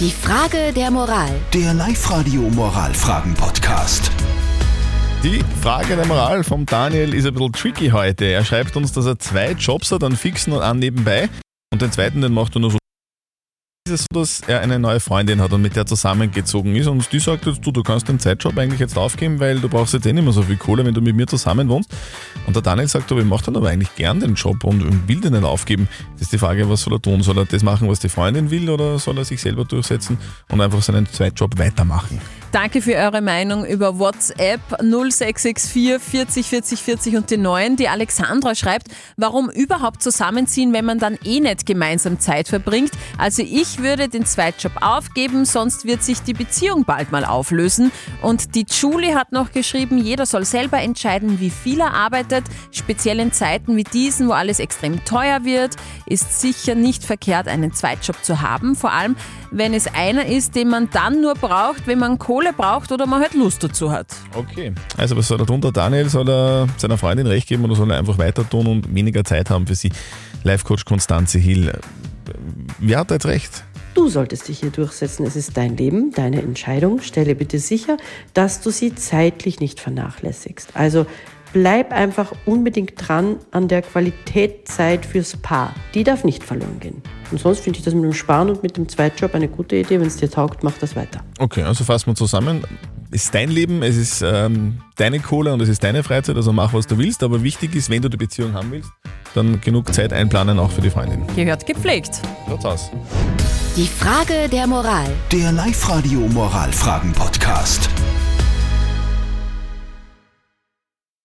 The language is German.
Die Frage der Moral. Der Live-Radio Moralfragen-Podcast. Die Frage der Moral vom Daniel ist ein bisschen tricky heute. Er schreibt uns, dass er zwei Jobs hat, einen fixen und einen nebenbei. Und den zweiten, den macht er nur so. Ist es so, dass er eine neue Freundin hat und mit der zusammengezogen ist und die sagt jetzt, du, du kannst den Zeitjob eigentlich jetzt aufgeben, weil du brauchst jetzt eh nicht mehr so viel Kohle, wenn du mit mir zusammen wohnst. Und der Daniel sagt, du, ich mache dann aber eigentlich gern den Job und will den nicht aufgeben. Das ist die Frage, was soll er tun? Soll er das machen, was die Freundin will oder soll er sich selber durchsetzen und einfach seinen Zweitjob weitermachen? Danke für eure Meinung über WhatsApp 0664 40 40 40 und die 9. Die Alexandra schreibt, warum überhaupt zusammenziehen, wenn man dann eh nicht gemeinsam Zeit verbringt. Also ich würde den Zweitjob aufgeben, sonst wird sich die Beziehung bald mal auflösen. Und die Julie hat noch geschrieben, jeder soll selber entscheiden, wie viel er arbeitet. Speziell in Zeiten wie diesen, wo alles extrem teuer wird, ist sicher nicht verkehrt, einen Zweitjob zu haben. Vor allem, wenn es einer ist, den man dann nur braucht, wenn man Kohle braucht oder man halt Lust dazu hat. Okay. Also was soll er tun? Der Daniel soll er seiner Freundin recht geben oder soll er einfach weiter tun und weniger Zeit haben für sie? Life-Coach Konstanze Hill. Wer hat da jetzt recht? Du solltest dich hier durchsetzen. Es ist dein Leben, deine Entscheidung. Stelle bitte sicher, dass du sie zeitlich nicht vernachlässigst. Also bleib einfach unbedingt dran an der Qualitätszeit fürs Paar. Die darf nicht verloren gehen. Und sonst finde ich das mit dem Sparen und mit dem Zweitjob eine gute Idee. Wenn es dir taugt, mach das weiter. Okay, also fassen wir zusammen. Es ist dein Leben, es ist ähm, deine Kohle und es ist deine Freizeit, also mach, was du willst. Aber wichtig ist, wenn du die Beziehung haben willst, dann genug Zeit einplanen, auch für die Freundin. Gehört gepflegt. Schaut's aus. Die Frage der Moral. Der Live-Radio Moralfragen-Podcast.